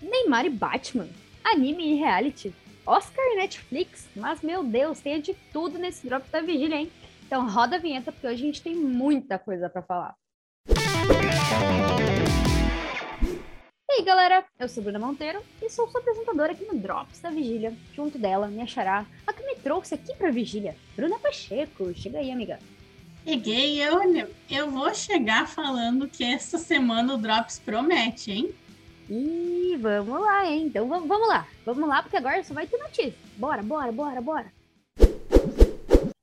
Neymar e Batman, anime e reality, Oscar e Netflix, mas meu Deus, tem de tudo nesse Drops da Vigília, hein? Então roda a vinheta porque hoje a gente tem muita coisa para falar. E aí, galera, eu sou Bruna Monteiro e sou sua apresentadora aqui no Drops da Vigília. Junto dela, minha xará, a que me trouxe aqui pra Vigília, Bruna Pacheco. Chega aí, amiga. Cheguei, eu, eu vou chegar falando que essa semana o Drops promete, hein? E vamos lá, hein? Então vamos lá, vamos lá, porque agora só vai ter notícia. Bora, bora, bora, bora.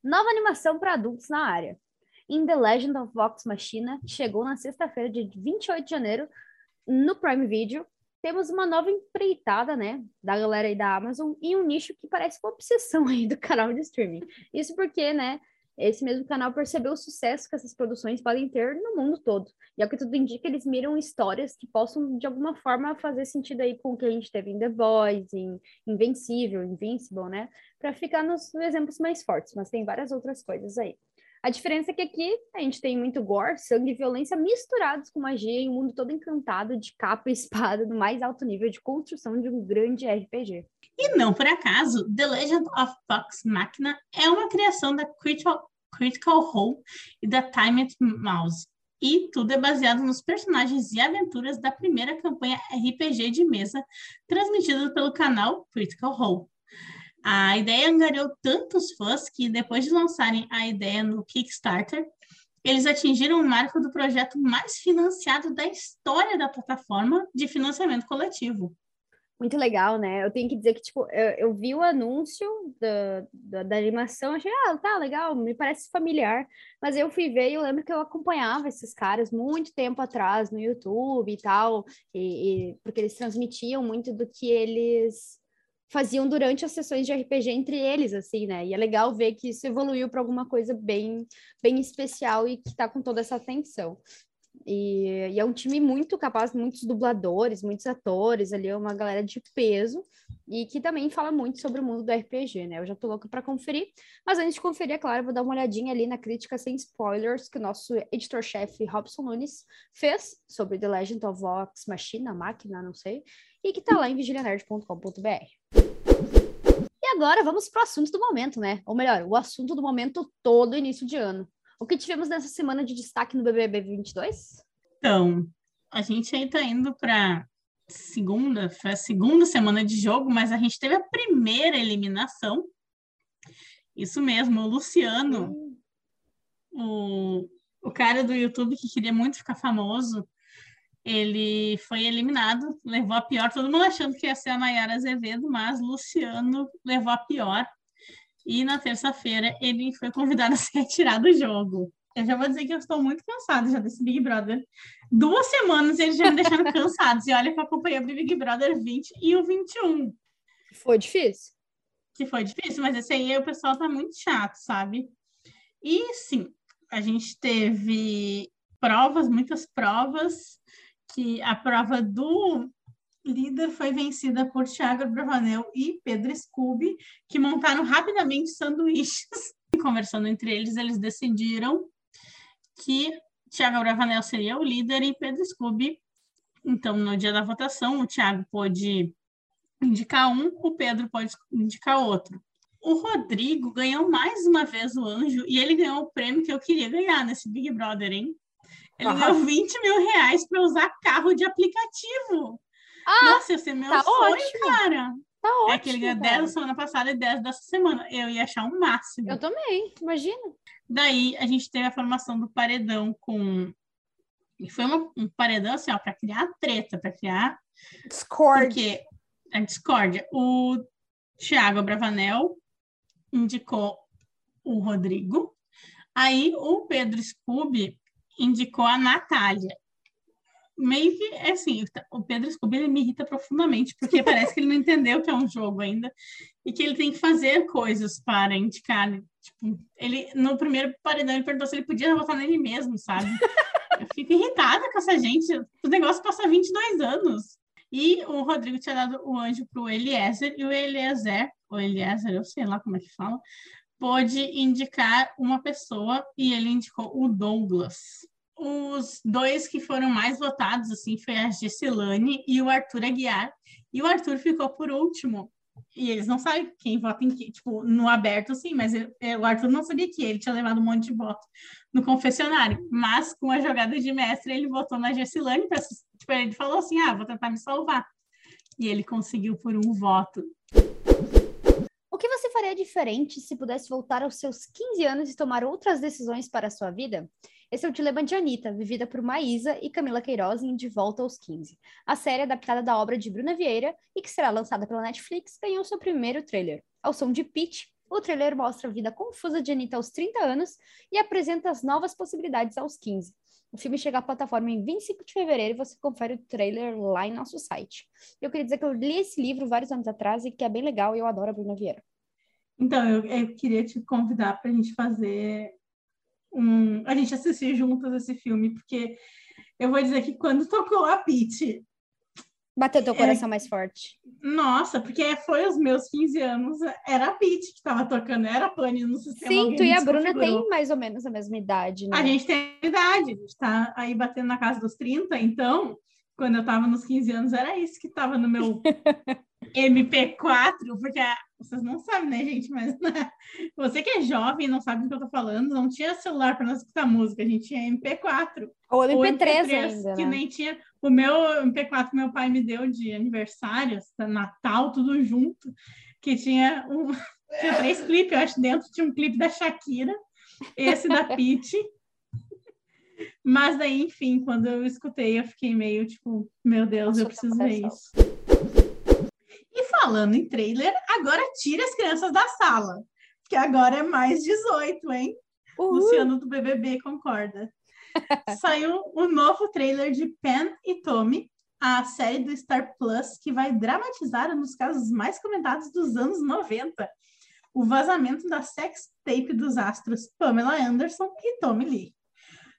Nova animação para adultos na área. In The Legend of Vox Machina chegou na sexta-feira, de 28 de janeiro, no Prime Video. Temos uma nova empreitada, né, da galera aí da Amazon, e um nicho que parece uma obsessão aí do canal de streaming. Isso porque, né, esse mesmo canal percebeu o sucesso que essas produções podem ter no mundo todo. E ao que tudo indica, eles miram histórias que possam, de alguma forma, fazer sentido aí com o que a gente teve em The Boys, em Invencível, Invincible, né? Para ficar nos exemplos mais fortes, mas tem várias outras coisas aí. A diferença é que aqui a gente tem muito gore, sangue e violência misturados com magia em um mundo todo encantado de capa e espada do mais alto nível de construção de um grande RPG. E não por acaso, The Legend of Vox Machina é uma criação da Critical, Critical Role e da Timed Mouse. E tudo é baseado nos personagens e aventuras da primeira campanha RPG de mesa transmitida pelo canal Critical Role. A ideia angariou tantos fãs que, depois de lançarem a ideia no Kickstarter, eles atingiram o marco do projeto mais financiado da história da plataforma de financiamento coletivo muito legal, né? Eu tenho que dizer que, tipo, eu, eu vi o anúncio da, da, da, animação, achei, ah, tá, legal, me parece familiar, mas eu fui ver e eu lembro que eu acompanhava esses caras muito tempo atrás no YouTube e tal, e, e porque eles transmitiam muito do que eles faziam durante as sessões de RPG entre eles, assim, né? E é legal ver que isso evoluiu para alguma coisa bem, bem especial e que está com toda essa atenção. E, e, é um time muito capaz, muitos dubladores, muitos atores ali, é uma galera de peso e que também fala muito sobre o mundo do RPG, né? Eu já tô louca para conferir, mas antes de conferir, é claro, vou dar uma olhadinha ali na crítica sem spoilers que o nosso editor-chefe Robson Nunes fez sobre The Legend of Vox Machina, máquina, não sei, e que tá lá em vigilianerd.com.br. E agora vamos pro assunto do momento, né? Ou melhor, o assunto do momento todo início de ano. O que tivemos nessa semana de destaque no BBB 22? Então, a gente aí tá indo para segunda, foi a segunda semana de jogo, mas a gente teve a primeira eliminação. Isso mesmo, o Luciano, o, o cara do YouTube que queria muito ficar famoso, ele foi eliminado, levou a pior, todo mundo achando que ia ser a Nayara Azevedo, mas Luciano levou a pior. E na terça-feira ele foi convidado a se retirar do jogo. Eu já vou dizer que eu estou muito cansada já desse Big Brother. Duas semanas eles já me deixaram cansados. E olha que eu acompanhei o Big Brother 20 e o 21. Foi difícil? Que foi difícil, mas esse aí o pessoal tá muito chato, sabe? E sim, a gente teve provas, muitas provas, que a prova do líder foi vencida por Thiago Bravanel e Pedro Scooby, que montaram rapidamente sanduíches. Conversando entre eles, eles decidiram que Thiago Bravanel seria o líder e Pedro Scooby. Então, no dia da votação, o Thiago pode indicar um, o Pedro pode indicar outro. O Rodrigo ganhou mais uma vez o anjo e ele ganhou o prêmio que eu queria ganhar nesse Big Brother, hein? Ele ganhou 20 mil reais para usar carro de aplicativo. Ah, Nossa, esse é meu tá sonho, ótimo. cara. Tá ótimo. É que ele ganhou 10 da semana passada e 10 dessa semana. Eu ia achar um máximo. Eu também, imagina. Daí a gente teve a formação do paredão com. E foi uma, um paredão assim, ó, para criar treta, para criar. Discord. Porque a discórdia. O Thiago Bravanel indicou o Rodrigo. Aí o Pedro Scooby indicou a Natália meio que, é assim, o Pedro Scooby ele me irrita profundamente, porque parece que ele não entendeu que é um jogo ainda, e que ele tem que fazer coisas para indicar, tipo, ele, no primeiro paredão, ele perguntou se ele podia votar nele mesmo, sabe? Eu fico irritada com essa gente, o negócio passa 22 anos. E o Rodrigo tinha dado o anjo para o Eliezer, e o Eliezer, o Eliezer, eu sei lá como é que fala, pôde indicar uma pessoa, e ele indicou o Douglas. Os dois que foram mais votados, assim, foi a Gessilane e o Arthur Aguiar. E o Arthur ficou por último. E eles não sabem quem vota em quem, tipo, no aberto, sim, mas o Arthur não sabia que ele tinha levado um monte de voto no confessionário. Mas com a jogada de mestre, ele votou na Gessilane, tipo, ele falou assim: ah, vou tentar me salvar. E ele conseguiu por um voto. O que você faria diferente se pudesse voltar aos seus 15 anos e tomar outras decisões para a sua vida? Esse é o Dilema de Anitta, vivida por Maísa e Camila Queiroz em De Volta aos 15. A série adaptada da obra de Bruna Vieira e que será lançada pela Netflix ganhou seu primeiro trailer. Ao som de Pitch, o trailer mostra a vida confusa de Anitta aos 30 anos e apresenta as novas possibilidades aos 15. O filme chega à plataforma em 25 de fevereiro e você confere o trailer lá em nosso site. Eu queria dizer que eu li esse livro vários anos atrás e que é bem legal e eu adoro a Bruna Vieira. Então, eu, eu queria te convidar para a gente fazer um. A gente assistir juntas esse filme, porque eu vou dizer que quando tocou a Pete. Bateu teu é coração é... mais forte. Nossa, porque foi os meus 15 anos, era a Pete que estava tocando, era a Pani no sistema. Sim, tu e a Bruna têm mais ou menos a mesma idade, né? A gente tem idade, a gente está aí batendo na casa dos 30, então, quando eu estava nos 15 anos, era isso que estava no meu MP4, porque vocês não sabem, né, gente? Mas né? você que é jovem e não sabe do que eu tô falando, não tinha celular para nós escutar música, a gente tinha MP4. Ou MP3, Ou MP3 ainda. Que né? nem tinha. O meu MP4 meu pai me deu de aniversário, Natal, tudo junto, que tinha um. Tinha três clipes, eu acho, dentro tinha um clipe da Shakira, esse da Pitty. Mas daí, enfim, quando eu escutei, eu fiquei meio tipo, meu Deus, Nossa, eu preciso ver isso falando em trailer, agora tira as crianças da sala, que agora é mais 18, hein? Uhul. Luciano do BBB concorda. Saiu o um novo trailer de Pen e Tommy, a série do Star Plus que vai dramatizar um dos casos mais comentados dos anos 90, o vazamento da sex tape dos astros Pamela Anderson e Tommy Lee.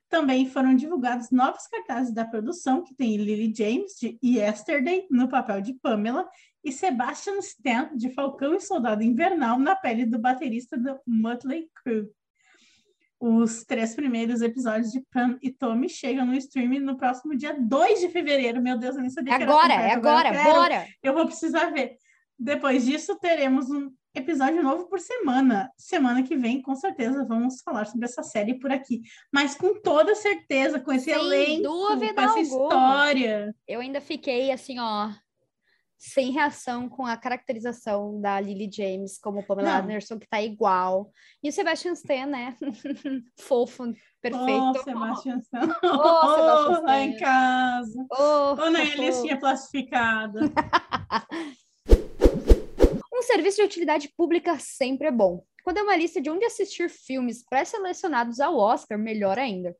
Também foram divulgados novos cartazes da produção, que tem Lily James, de Yesterday, no papel de Pamela, e Sebastian Stan, de Falcão e Soldado Invernal, na pele do baterista do Motley Crue. Os três primeiros episódios de Pam e Tommy chegam no streaming no próximo dia 2 de fevereiro. Meu Deus, eu nem sabia agora, que era. Agora, agora, bora! Eu vou precisar ver. Depois disso, teremos um episódio novo por semana. Semana que vem, com certeza, vamos falar sobre essa série por aqui. Mas com toda certeza, com esse Sem elenco, com essa alguma. história. Eu ainda fiquei assim, ó, sem reação com a caracterização da Lily James como Pamela Não. Anderson, que tá igual. E o Sebastian Stan, né? Fofo, perfeito. Oh, Sebastian Stan. Oh, Sebastian Stan. lá em casa. Oh, oh na listinha classificada. um serviço de utilidade pública sempre é bom. Quando é uma lista de onde assistir filmes pré-selecionados ao Oscar, melhor ainda.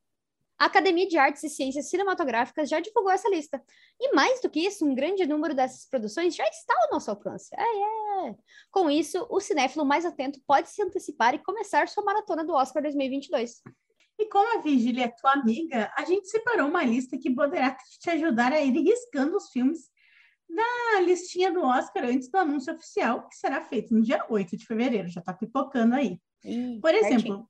A Academia de Artes e Ciências Cinematográficas já divulgou essa lista. E mais do que isso, um grande número dessas produções já está ao nosso alcance. É, é. Com isso, o cinéfilo mais atento pode se antecipar e começar sua maratona do Oscar 2022. E como a Vigília é tua amiga, a gente separou uma lista que poderá te ajudar a ir riscando os filmes da listinha do Oscar antes do anúncio oficial, que será feito no dia 8 de fevereiro. Já está pipocando aí. Ih, Por exemplo, certinho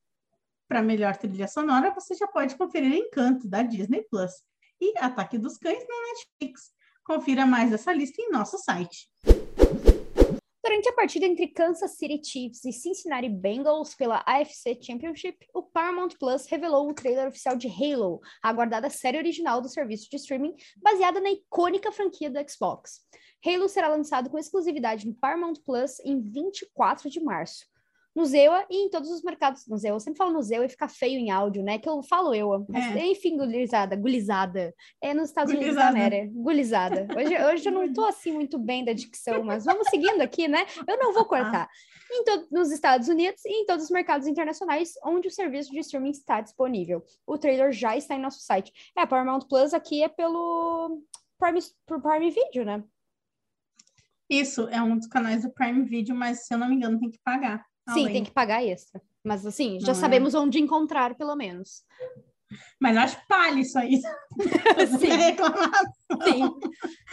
para melhor trilha sonora, você já pode conferir Encanto, da Disney Plus, e Ataque dos Cães na Netflix. Confira mais essa lista em nosso site. Durante a partida entre Kansas City Chiefs e Cincinnati Bengals pela AFC Championship, o Paramount Plus revelou o trailer oficial de Halo, a aguardada série original do serviço de streaming, baseada na icônica franquia do Xbox. Halo será lançado com exclusividade no Paramount Plus em 24 de março no Zewa e em todos os mercados no Zewa. Eu sempre falo no Zewa e fica feio em áudio, né? Que eu falo eu. É. Enfim, gulizada, gulizada. É nos Estados Unidos da América. Gulizada. Hoje, hoje eu não tô assim muito bem da dicção, mas vamos seguindo aqui, né? Eu não vou cortar. Em nos Estados Unidos e em todos os mercados internacionais onde o serviço de streaming está disponível. O trailer já está em nosso site. É, a Paramount Plus aqui é pelo Prime, pro Prime Video, né? Isso, é um dos canais do Prime Video, mas se eu não me engano tem que pagar. Sim, tem que pagar extra. Mas assim, já Não é. sabemos é. onde encontrar, pelo menos. Mas eu acho palha isso aí. Sim. Sim.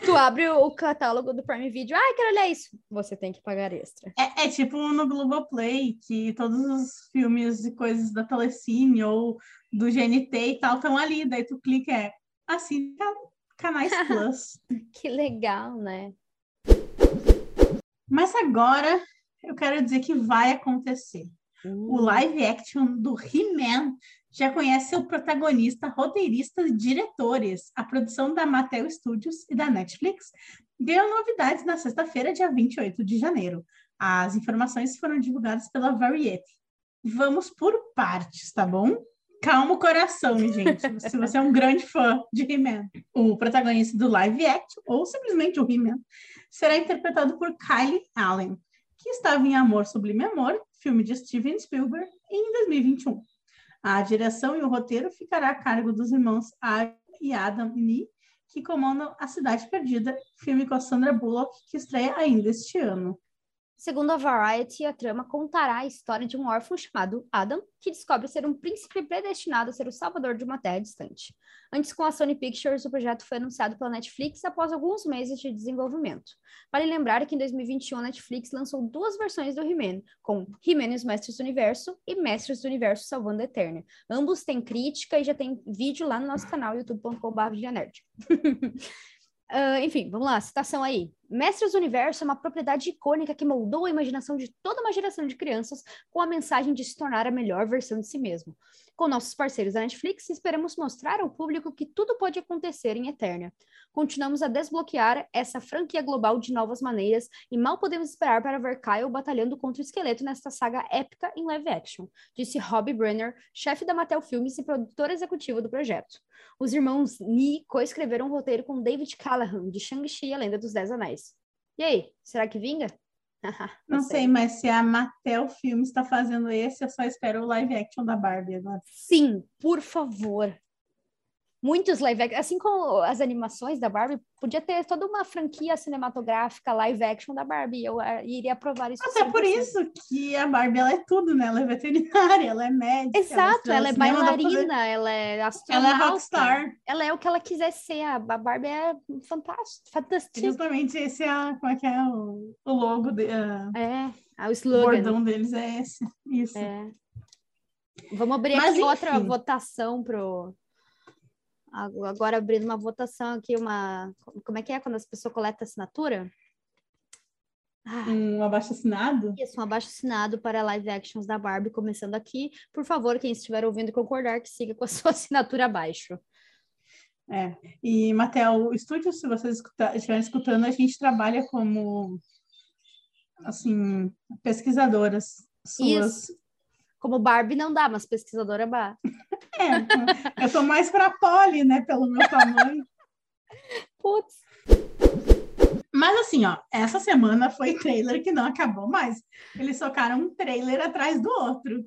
Tu abre o catálogo do Prime Video, ah, quero olhar isso. Você tem que pagar extra. É, é tipo no Globoplay, que todos os filmes e coisas da Telecine ou do GNT e tal estão ali. Daí tu clica, é assim, canais Plus. que legal, né? Mas agora eu quero dizer que vai acontecer. O hum. live action do He-Man já conhece seu protagonista, roteirista e diretores. A produção da Mattel Studios e da Netflix deu novidades na sexta-feira, dia 28 de janeiro. As informações foram divulgadas pela Variety. Vamos por partes, tá bom? Calma o coração, gente. Se você é um grande fã de He-Man. O protagonista do live action, ou simplesmente o He-Man, será interpretado por Kylie Allen, que estava em Amor Sublime Amor, filme de Steven Spielberg, em 2021. A direção e o roteiro ficará a cargo dos irmãos Ari e Adam Nee, que comandam A Cidade Perdida, filme com a Sandra Bullock, que estreia ainda este ano. Segundo a Variety, a trama contará a história de um órfão chamado Adam, que descobre ser um príncipe predestinado a ser o salvador de uma terra distante. Antes, com a Sony Pictures, o projeto foi anunciado pela Netflix após alguns meses de desenvolvimento. Vale lembrar que em 2021 a Netflix lançou duas versões do He-Man, com He-Man e os Mestres do Universo e Mestres do Universo Salvando a Eterna. Ambos têm crítica e já tem vídeo lá no nosso canal youtube.com.br Uh, enfim, vamos lá, citação aí. Mestres do Universo é uma propriedade icônica que moldou a imaginação de toda uma geração de crianças com a mensagem de se tornar a melhor versão de si mesmo. Com nossos parceiros da Netflix, esperamos mostrar ao público que tudo pode acontecer em Eterna. Continuamos a desbloquear essa franquia global de novas maneiras e mal podemos esperar para ver Kyle batalhando contra o esqueleto nesta saga épica em live action, disse Robbie Brenner, chefe da Mattel Filmes e produtor executivo do projeto. Os irmãos Ni coescreveram um roteiro com David Callahan, de Shang-Chi a Lenda dos Dez Anéis. E aí, será que vinga? Não, sei. sei, mas se a Mattel Filmes está fazendo esse, eu só espero o live action da Barbie agora. Sim, por favor muitos live action, assim como as animações da Barbie, podia ter toda uma franquia cinematográfica live action da Barbie. Eu uh, iria aprovar isso. Até por isso que a Barbie ela é tudo, né? Ela é veterinária, ela é médica. Exato, ela, ela é bailarina, ela é astronauta. Ela é rockstar. Ela é o que ela quiser ser. A Barbie é fantástica, fantástica. Justamente esse é, a, como é que é o, o logo de, É, o slogan. O bordão deles é esse. Isso. É. Vamos abrir Mas, aqui enfim. outra votação pro agora abrindo uma votação aqui, uma. Como é que é quando as pessoas coletam assinatura? Ah, um abaixo assinado? Isso, um abaixo assinado para live actions da Barbie, começando aqui. Por favor, quem estiver ouvindo e concordar, que siga com a sua assinatura abaixo. É, e Matheus, o estúdio, se vocês estiverem escutando, a gente trabalha como assim, pesquisadoras suas. Isso. Como Barbie não dá, mas pesquisadora dá. É, eu tô mais para Polly, né, pelo meu tamanho. Putz. Mas assim, ó, essa semana foi trailer que não acabou mais. Eles socaram um trailer atrás do outro.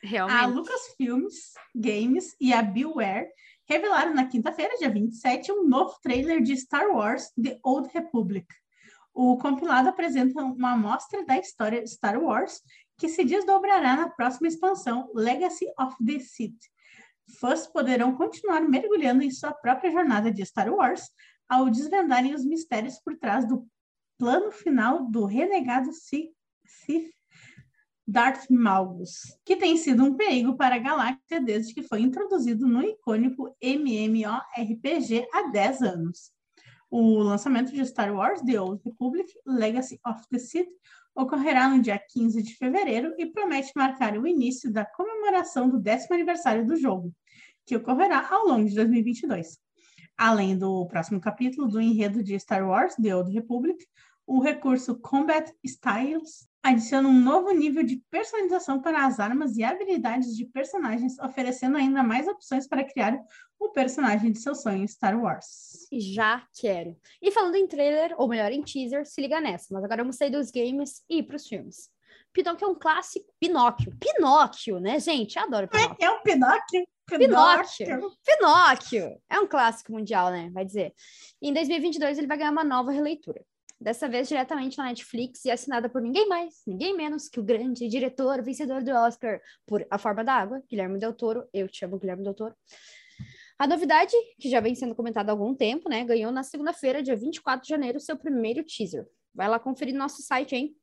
Realmente. A Lucasfilms Games e a Beware revelaram na quinta-feira, dia 27, um novo trailer de Star Wars The Old Republic. O compilado apresenta uma amostra da história de Star Wars que se desdobrará na próxima expansão Legacy of the Sith. Fãs poderão continuar mergulhando em sua própria jornada de Star Wars ao desvendarem os mistérios por trás do plano final do renegado Sith Darth Malgus, que tem sido um perigo para a galáxia desde que foi introduzido no icônico MMORPG há 10 anos. O lançamento de Star Wars The Old Republic Legacy of the Sith ocorrerá no dia 15 de fevereiro e promete marcar o início da comemoração do décimo aniversário do jogo, que ocorrerá ao longo de 2022. Além do próximo capítulo do enredo de Star Wars The Old Republic, o recurso Combat Styles adiciona um novo nível de personalização para as armas e habilidades de personagens, oferecendo ainda mais opções para criar o personagem de seu sonho Star Wars. Já quero. E falando em trailer, ou melhor, em teaser, se liga nessa. Mas agora vamos sair dos games e ir para os filmes. Pinóquio é um clássico. Pinóquio. Pinóquio, né, gente? Eu adoro Pinóquio. É, é um Pinóquio. Pinóquio. Pinóquio. É um clássico mundial, né? Vai dizer. em 2022 ele vai ganhar uma nova releitura. Dessa vez diretamente na Netflix e assinada por ninguém mais, ninguém menos que o grande diretor, vencedor do Oscar por A Forma da Água, Guilherme Del Toro. Eu te amo, Guilherme Del Toro. A novidade, que já vem sendo comentada há algum tempo, né, ganhou na segunda-feira, dia 24 de janeiro, seu primeiro teaser. Vai lá conferir no nosso site, hein?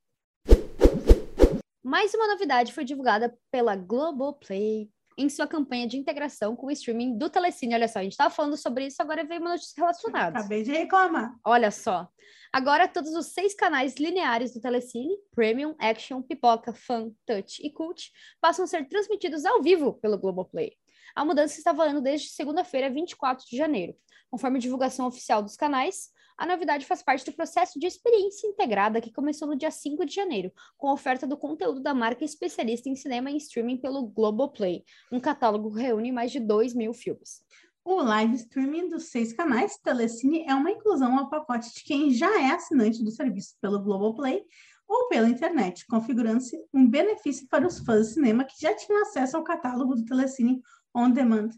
Mais uma novidade foi divulgada pela Globoplay em sua campanha de integração com o streaming do Telecine. Olha só, a gente estava falando sobre isso, agora veio uma notícia relacionada. Acabei de reclamar. Olha só. Agora, todos os seis canais lineares do Telecine, Premium, Action, Pipoca, Fan, Touch e Cult, passam a ser transmitidos ao vivo pelo Globoplay. A mudança está valendo desde segunda-feira, 24 de janeiro. Conforme divulgação oficial dos canais, a novidade faz parte do processo de experiência integrada que começou no dia 5 de janeiro, com a oferta do conteúdo da marca especialista em cinema e streaming pelo Globoplay. Um catálogo que reúne mais de 2 mil filmes. O live streaming dos seis canais Telecine é uma inclusão ao pacote de quem já é assinante do serviço pelo Globoplay ou pela internet, configurando-se um benefício para os fãs de cinema que já tinham acesso ao catálogo do Telecine On Demand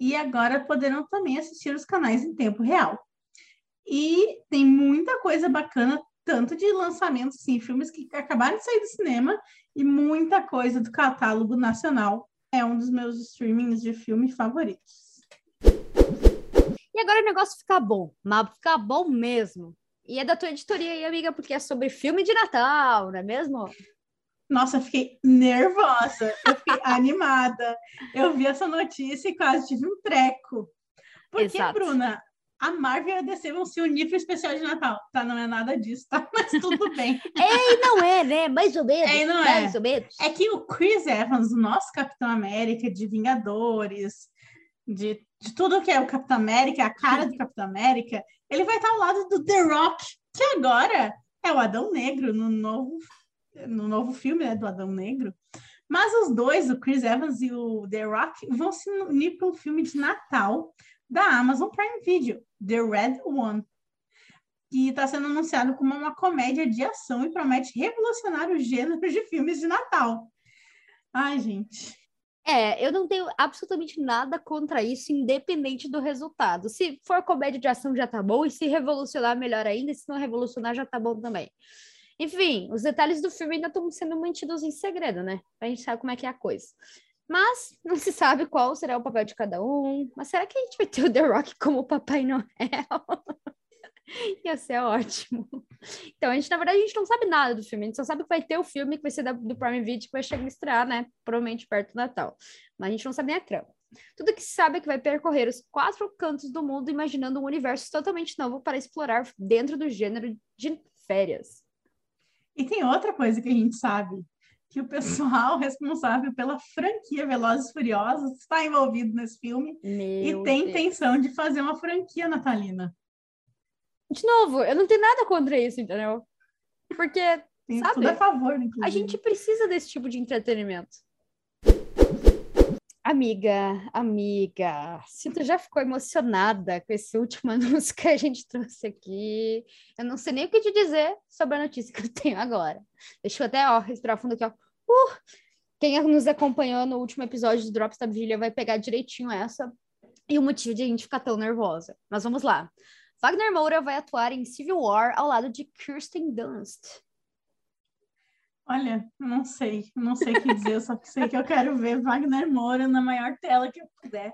e agora poderão também assistir os canais em tempo real. E tem muita coisa bacana, tanto de lançamentos, sim, filmes que acabaram de sair do cinema, e muita coisa do catálogo nacional. É um dos meus streamings de filme favoritos. E agora o negócio fica bom, mas fica bom mesmo. E é da tua editoria aí, amiga, porque é sobre filme de Natal, não é mesmo? Nossa, eu fiquei nervosa, eu fiquei animada. Eu vi essa notícia e quase tive um treco. Porque, Exato. Bruna, a Marvel e a DC vão se unir para o especial de Natal. Tá, não é nada disso, tá? Mas tudo bem. Ei, não é, né? Mais ou menos. É, não mais é. ou menos. É que o Chris Evans, o nosso Capitão América, de Vingadores, de, de tudo que é o Capitão América, a cara do Capitão América, ele vai estar ao lado do The Rock, que agora é o Adão Negro no novo, no novo filme né, do Adão Negro. Mas os dois, o Chris Evans e o The Rock, vão se unir para um filme de Natal da Amazon Prime Video, The Red One, que está sendo anunciado como uma comédia de ação e promete revolucionar o gênero de filmes de Natal. Ai, gente. É, eu não tenho absolutamente nada contra isso, independente do resultado. Se for comédia de ação, já tá bom, e se revolucionar, melhor ainda, e se não revolucionar, já tá bom também. Enfim, os detalhes do filme ainda estão sendo mantidos em segredo, né? A gente sabe como é que é a coisa. Mas não se sabe qual será o papel de cada um. Mas será que a gente vai ter o The Rock como Papai Noel? Ia ser ótimo. Então, a gente, na verdade, a gente não sabe nada do filme. A gente só sabe que vai ter o filme que vai ser da, do Prime Video, que vai chegar a estrear, né? Provavelmente perto do Natal. Mas a gente não sabe nem a trama. Tudo que se sabe é que vai percorrer os quatro cantos do mundo, imaginando um universo totalmente novo para explorar dentro do gênero de férias. E tem outra coisa que a gente sabe que o pessoal responsável pela franquia Velozes Furiosos está envolvido nesse filme Meu e tem Deus. intenção de fazer uma franquia natalina. De novo, eu não tenho nada contra isso, entendeu? Porque, tem sabe, tudo a favor, inclusive. a gente precisa desse tipo de entretenimento. Amiga, amiga, se tu já ficou emocionada com esse último anúncio que a gente trouxe aqui, eu não sei nem o que te dizer sobre a notícia que eu tenho agora. Deixa eu até ó, respirar fundo aqui, ó. Uh! Quem nos acompanhou no último episódio do Drops da Vigília vai pegar direitinho essa e o motivo de a gente ficar tão nervosa. Mas vamos lá. Wagner Moura vai atuar em Civil War ao lado de Kirsten Dunst. Olha, não sei, não sei o que dizer, só que sei que eu quero ver Wagner Moura na maior tela que eu puder.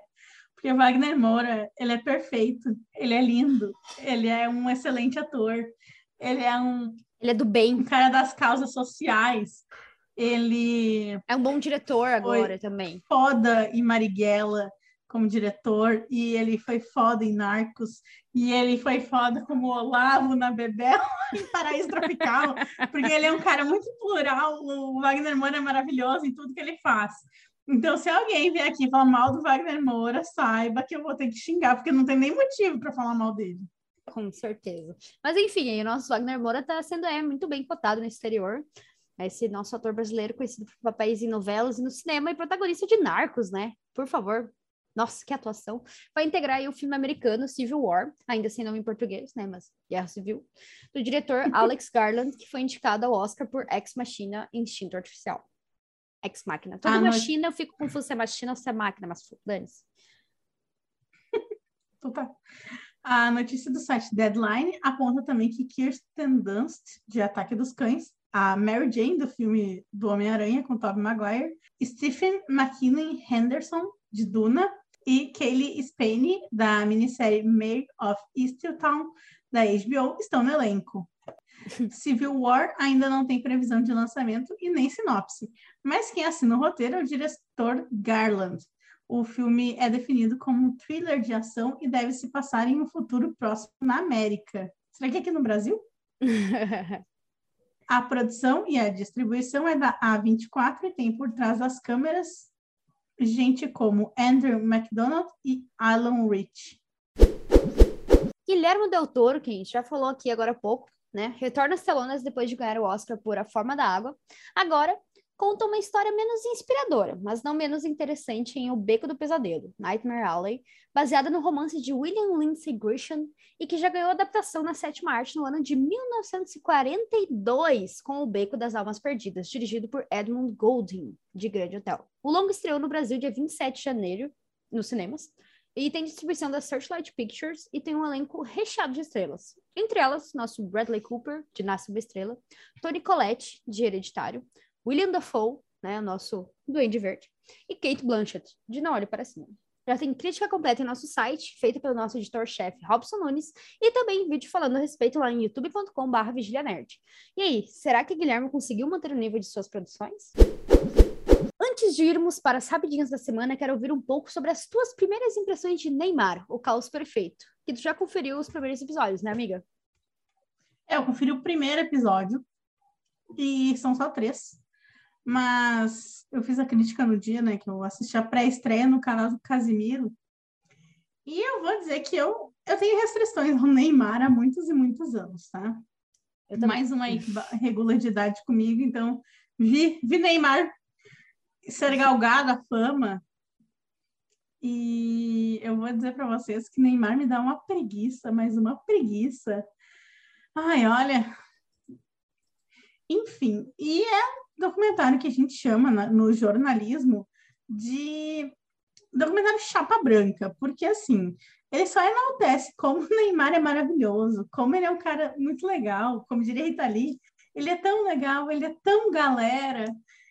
Porque Wagner Moura, ele é perfeito, ele é lindo, ele é um excelente ator, ele é um... Ele é do bem. Um cara das causas sociais. Ele... É um bom diretor agora também. Foda em Marighella como diretor, e ele foi foda em Narcos, e ele foi foda como Olavo na Bebel em Paraíso Tropical, porque ele é um cara muito plural, o Wagner Moura é maravilhoso em tudo que ele faz. Então, se alguém vier aqui falar mal do Wagner Moura, saiba que eu vou ter que xingar, porque não tem nem motivo para falar mal dele. Com certeza. Mas enfim, o nosso Wagner Moura está sendo é, muito bem cotado no exterior. Esse nosso ator brasileiro conhecido por papéis em novelas e no cinema e protagonista de Narcos, né? Por favor, nossa, que atuação, vai integrar o filme americano Civil War, ainda sem nome em português, né, mas Guerra Civil, do diretor Alex Garland, que foi indicado ao Oscar por Ex Machina Instinto Artificial. Ex Máquina. Toda ah, machina, eu fico confusa se é machina ou se é máquina, mas dane-se. A notícia do site Deadline aponta também que Kirsten Dunst, de Ataque dos Cães, a Mary Jane, do filme do Homem-Aranha, com Tobey Maguire, Stephen McKinley Henderson, de Duna, e Kaylee Spain, da minissérie Maid of Easttown, da HBO, estão no elenco. Civil War ainda não tem previsão de lançamento e nem sinopse, mas quem assina o roteiro é o diretor Garland. O filme é definido como um thriller de ação e deve se passar em um futuro próximo na América. Será que é aqui no Brasil? a produção e a distribuição é da A24 e tem por trás das câmeras gente como Andrew McDonald e Alan Rich. Guilherme Del Toro, que a gente já falou aqui agora há pouco, né? Retorna às telonas depois de ganhar o Oscar por A Forma da Água. Agora conta uma história menos inspiradora, mas não menos interessante em O Beco do Pesadelo, Nightmare Alley, baseada no romance de William Lindsay Grisham e que já ganhou adaptação na sétima arte no ano de 1942 com O Beco das Almas Perdidas, dirigido por Edmund Goulding, de Grande Hotel. O longo estreou no Brasil dia 27 de janeiro, nos cinemas, e tem distribuição da Searchlight Pictures e tem um elenco recheado de estrelas. Entre elas, nosso Bradley Cooper, de Nasce uma Estrela, Tony Collette, de Hereditário, William Dafoe, né, nosso Duende Verde, e Kate Blanchett, de Não Olhe Para Cima. Já tem crítica completa em nosso site, feita pelo nosso editor-chefe Robson Nunes, e também vídeo falando a respeito lá em youtube.com.br vigilianerd. E aí, será que Guilherme conseguiu manter o nível de suas produções? Antes de irmos para as rapidinhas da semana, quero ouvir um pouco sobre as tuas primeiras impressões de Neymar, o caos perfeito, que tu já conferiu os primeiros episódios, né, amiga? É, eu conferi o primeiro episódio, e são só três. Mas eu fiz a crítica no dia, né? Que eu assisti a pré-estreia no canal do Casimiro. E eu vou dizer que eu, eu tenho restrições ao Neymar há muitos e muitos anos, tá? Mais uma irregularidade comigo, então vi, vi Neymar ser galgado a fama. E eu vou dizer para vocês que Neymar me dá uma preguiça, mas uma preguiça. Ai, olha. Enfim, e é documentário que a gente chama no jornalismo de documentário chapa branca, porque assim, ele só enaltece como o Neymar é maravilhoso, como ele é um cara muito legal, como diria Rita Lee, ele é tão legal, ele é tão galera,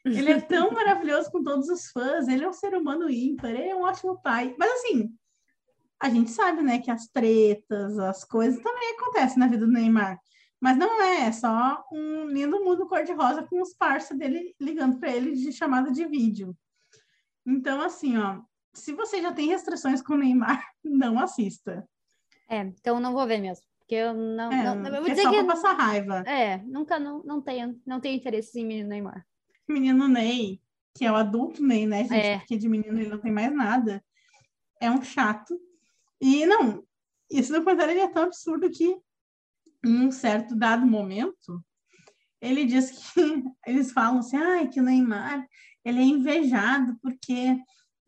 ele é tão maravilhoso com todos os fãs, ele é um ser humano ímpar, ele é um ótimo pai. Mas assim, a gente sabe, né, que as tretas, as coisas também acontecem na vida do Neymar. Mas não é, é só um lindo mundo cor-de-rosa com os parceiros dele ligando para ele de chamada de vídeo. Então, assim, ó, se você já tem restrições com o Neymar, não assista. É, então não vou ver mesmo. Porque eu não. É, não, eu vou dizer é só que passar raiva. É, nunca não, não tenho, não tenho interesse em menino Neymar. Menino Ney, que é o adulto Ney, né, gente? É. Porque de menino ele não tem mais nada. É um chato. E não, esse documentário ele é tão absurdo que em um certo dado momento, ele diz que eles falam assim, ah, que o Neymar ele é invejado porque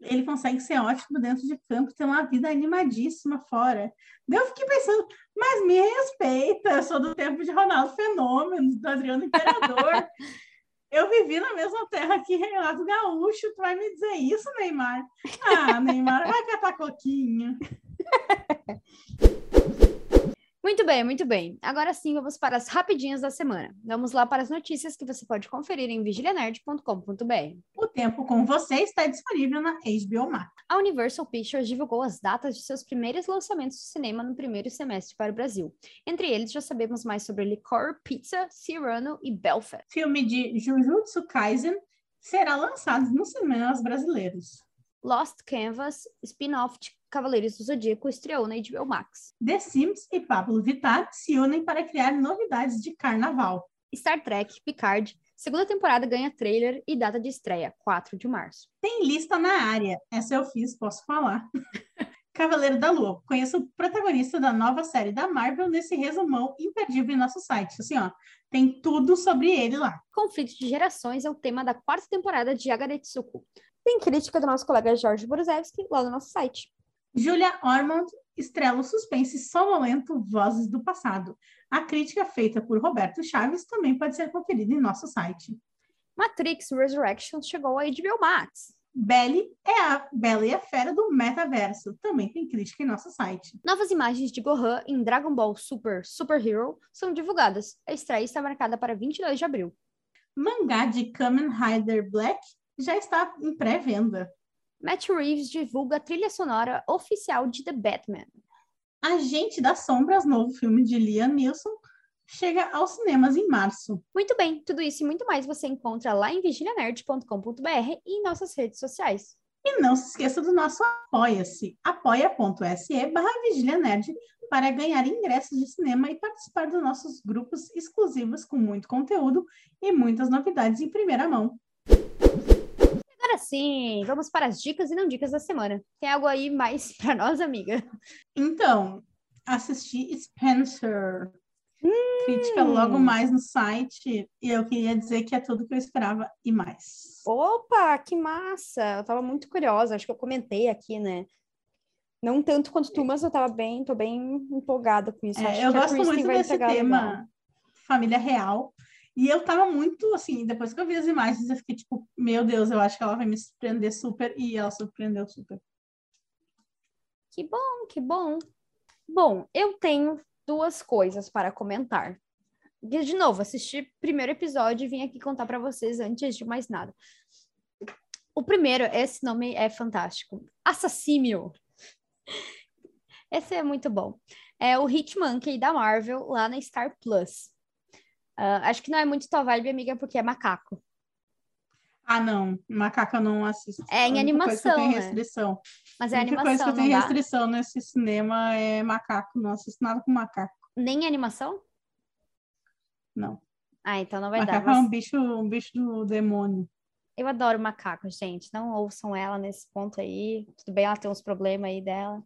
ele consegue ser ótimo dentro de campo ter uma vida animadíssima fora. Daí eu fiquei pensando, mas me respeita, eu sou do tempo de Ronaldo Fenômeno, do Adriano Imperador. eu vivi na mesma terra que Renato Gaúcho, tu vai me dizer isso, Neymar? Ah, Neymar, vai catar coquinho. Muito bem, muito bem. Agora sim, vamos para as rapidinhas da semana. Vamos lá para as notícias que você pode conferir em vigilianerd.com.br. O tempo com você está disponível na HBO Max. A Universal Pictures divulgou as datas de seus primeiros lançamentos de cinema no primeiro semestre para o Brasil. Entre eles, já sabemos mais sobre Licor, Pizza, Cyrano e Belfast. Filme de Jujutsu Kaisen será lançado nos cinemas brasileiros. Lost Canvas, spin-off de Cavaleiros do Zodíaco, estreou na HBO Max. The Sims e Pablo Vittar se unem para criar novidades de carnaval. Star Trek Picard, segunda temporada ganha trailer e data de estreia, 4 de março. Tem lista na área, essa eu fiz, posso falar. Cavaleiro da Lua, conheço o protagonista da nova série da Marvel nesse resumão imperdível em nosso site. Assim, ó, tem tudo sobre ele lá. Conflito de gerações é o tema da quarta temporada de Agaretsuko. Tem crítica do nosso colega Jorge Borusevski lá no nosso site. Julia Ormond estrela o suspense sonolento Vozes do Passado. A crítica feita por Roberto Chaves também pode ser conferida em nosso site. Matrix Resurrection chegou a HBO Max. Belly é a Bela e a Fera do metaverso. Também tem crítica em nosso site. Novas imagens de Gohan em Dragon Ball Super Super Hero são divulgadas. A estreia está marcada para 22 de abril. Mangá de Kamen Rider Black já está em pré-venda. Matt Reeves divulga a trilha sonora oficial de The Batman. Agente das Sombras, novo filme de Liam Neeson, chega aos cinemas em março. Muito bem, tudo isso e muito mais você encontra lá em vigilianerd.com.br e em nossas redes sociais. E não se esqueça do nosso apoia-se, apoia.se barra vigilianerd para ganhar ingressos de cinema e participar dos nossos grupos exclusivos com muito conteúdo e muitas novidades em primeira mão. Agora sim, vamos para as dicas e não dicas da semana. Tem algo aí mais para nós, amiga? Então, assisti Spencer, crítica logo mais no site e eu queria dizer que é tudo que eu esperava e mais. Opa, que massa! Eu tava muito curiosa, acho que eu comentei aqui, né? Não tanto quanto tu, mas eu tava bem, tô bem empolgada com isso. É, eu gosto muito desse tema legal. família real. E eu tava muito assim, depois que eu vi as imagens, eu fiquei tipo, meu Deus, eu acho que ela vai me surpreender super, e ela surpreendeu super. Que bom, que bom. Bom, eu tenho duas coisas para comentar. De novo, assisti o primeiro episódio e vim aqui contar para vocês antes de mais nada. O primeiro, esse nome é fantástico. Assassímio. Esse é muito bom. É o Hitmonkey da Marvel lá na Star Plus. Uh, acho que não é muito tua vibe, amiga, porque é macaco. Ah, não. Macaco eu não assisto. É em animação. Tem né? restrição. Mas é a animação. coisa que eu tenho restrição nesse cinema é macaco. Não assisto nada com macaco. Nem animação? Não. Ah, então não vai macaco dar. é Mas um bicho, um bicho do demônio. Eu adoro macaco, gente. Não ouçam ela nesse ponto aí. Tudo bem, ela tem uns problemas aí dela.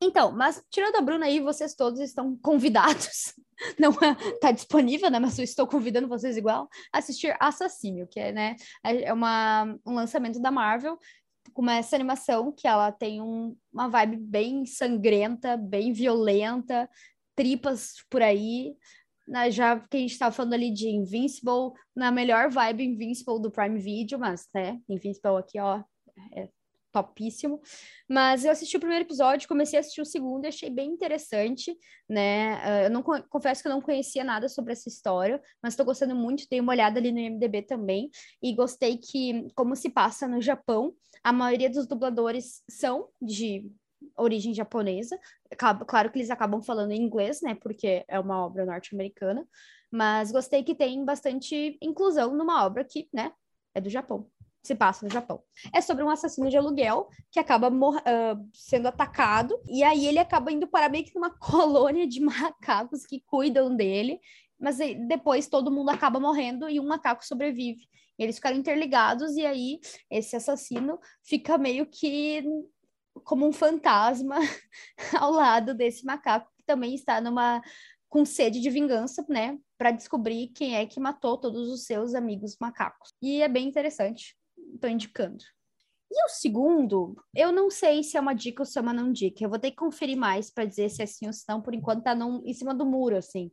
Então, mas tirando a Bruna aí, vocês todos estão convidados. Não tá disponível, né? Mas eu estou convidando vocês igual a assistir Assassínio, que é, né, é uma, um lançamento da Marvel com essa animação que ela tem um, uma vibe bem sangrenta, bem violenta, tripas por aí. Na, já que a gente estava falando ali de Invincible, na melhor vibe Invincible do Prime Video, mas, né, Invincible aqui, ó, é topíssimo. Mas eu assisti o primeiro episódio, comecei a assistir o segundo e achei bem interessante, né? Uh, eu não confesso que eu não conhecia nada sobre essa história, mas estou gostando muito, dei uma olhada ali no IMDb também, e gostei que, como se passa no Japão, a maioria dos dubladores são de origem japonesa. Claro que eles acabam falando em inglês, né? Porque é uma obra norte-americana. Mas gostei que tem bastante inclusão numa obra que, né, é do Japão se passa no Japão. É sobre um assassino de aluguel que acaba uh, sendo atacado, e aí ele acaba indo para meio que uma colônia de macacos que cuidam dele, mas depois todo mundo acaba morrendo e um macaco sobrevive. Eles ficaram interligados, e aí esse assassino fica meio que como um fantasma ao lado desse macaco, que também está numa com sede de vingança, né, para descobrir quem é que matou todos os seus amigos macacos. E é bem interessante estou indicando. E o segundo, eu não sei se é uma dica ou se é uma não dica. Eu vou ter que conferir mais para dizer se é sim ou se não, por enquanto tá num, em cima do muro, assim.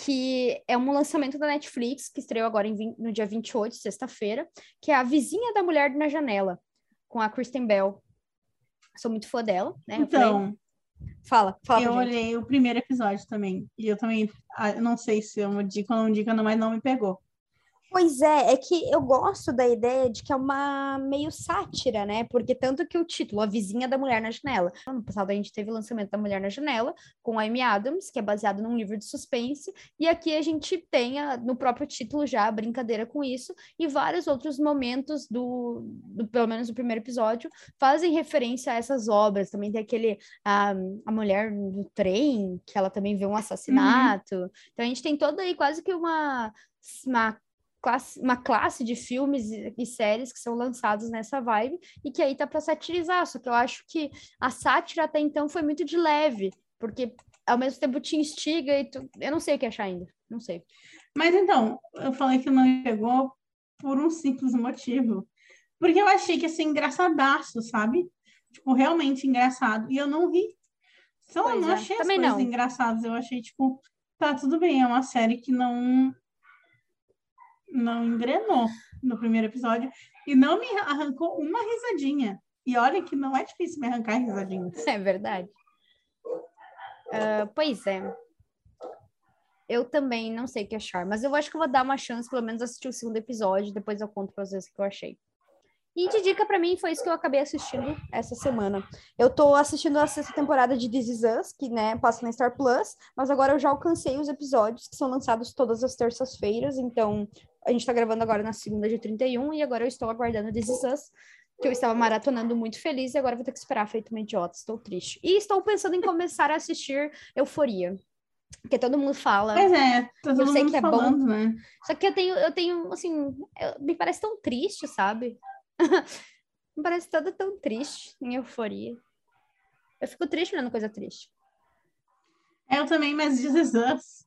Que é um lançamento da Netflix, que estreou agora em, no dia 28, sexta-feira, que é A Vizinha da Mulher na Janela, com a Kristen Bell. Sou muito fã dela, né? Então, fala, fala. Eu olhei o primeiro episódio também, e eu também, eu não sei se é uma dica ou não dica, mas não me pegou. Pois é, é que eu gosto da ideia de que é uma meio sátira, né? Porque tanto que o título, A Vizinha da Mulher na Janela. Ano passado a gente teve o lançamento da Mulher na Janela, com a Amy Adams, que é baseado num livro de suspense, e aqui a gente tem a, no próprio título já a brincadeira com isso, e vários outros momentos do, do pelo menos do primeiro episódio, fazem referência a essas obras. Também tem aquele, a, a mulher no trem, que ela também vê um assassinato. Uhum. Então a gente tem toda aí quase que uma uma classe, uma classe de filmes e, séries que são lançados nessa vibe e que aí tá para satirizar, só que eu acho que a sátira até então foi muito de leve, porque ao mesmo tempo te instiga e tu... eu não sei o que achar ainda, não sei. Mas então, eu falei que não pegou por um simples motivo, porque eu achei que ia ser engraçadaço, sabe? Tipo, realmente engraçado, e eu não ri. Então, eu não é. achei Também as coisas não. engraçadas, eu achei, tipo, tá, tudo bem, é uma série que não não engrenou no primeiro episódio e não me arrancou uma risadinha. E olha que não é difícil me arrancar risadinhas. É verdade. Uh, pois é. Eu também não sei o que achar, mas eu acho que vou dar uma chance, pelo menos, assistir o segundo episódio, depois eu conto pra vocês o que eu achei. E de dica para mim foi isso que eu acabei assistindo essa semana. Eu tô assistindo a sexta temporada de This Is Us, que né, passa na Star Plus, mas agora eu já alcancei os episódios que são lançados todas as terças-feiras, então a gente tá gravando agora na segunda de 31 e agora eu estou aguardando This Is Us, que eu estava maratonando muito feliz e agora vou ter que esperar feito uma idiota, estou triste. E estou pensando em começar a assistir Euforia. Porque todo mundo fala. Pois é, todo eu sei que é falando, bom. Né? Só que eu tenho, eu tenho, assim, eu, me parece tão triste, sabe? Parece toda tão triste, em euforia. Eu fico triste olhando coisa triste. Eu também, mas This.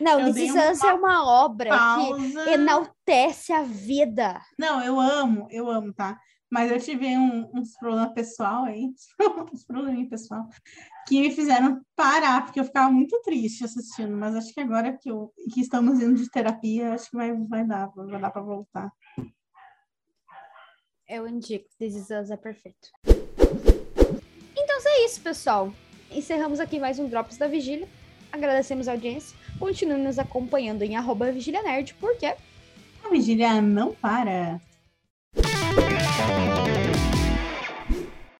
Não, This Us é uma obra pausa. que enaltece a vida. Não, eu amo, eu amo, tá? Mas eu tive um, uns problemas pessoal aí, uns problemas pessoal, que me fizeram parar, porque eu ficava muito triste assistindo, mas acho que agora que, eu, que estamos indo de terapia, acho que vai, vai dar, vai dar para voltar eu indico. This Is Us é perfeito. Então é isso, pessoal. Encerramos aqui mais um Drops da Vigília. Agradecemos a audiência. Continue nos acompanhando em arroba Vigília Nerd, porque... A Vigília não para.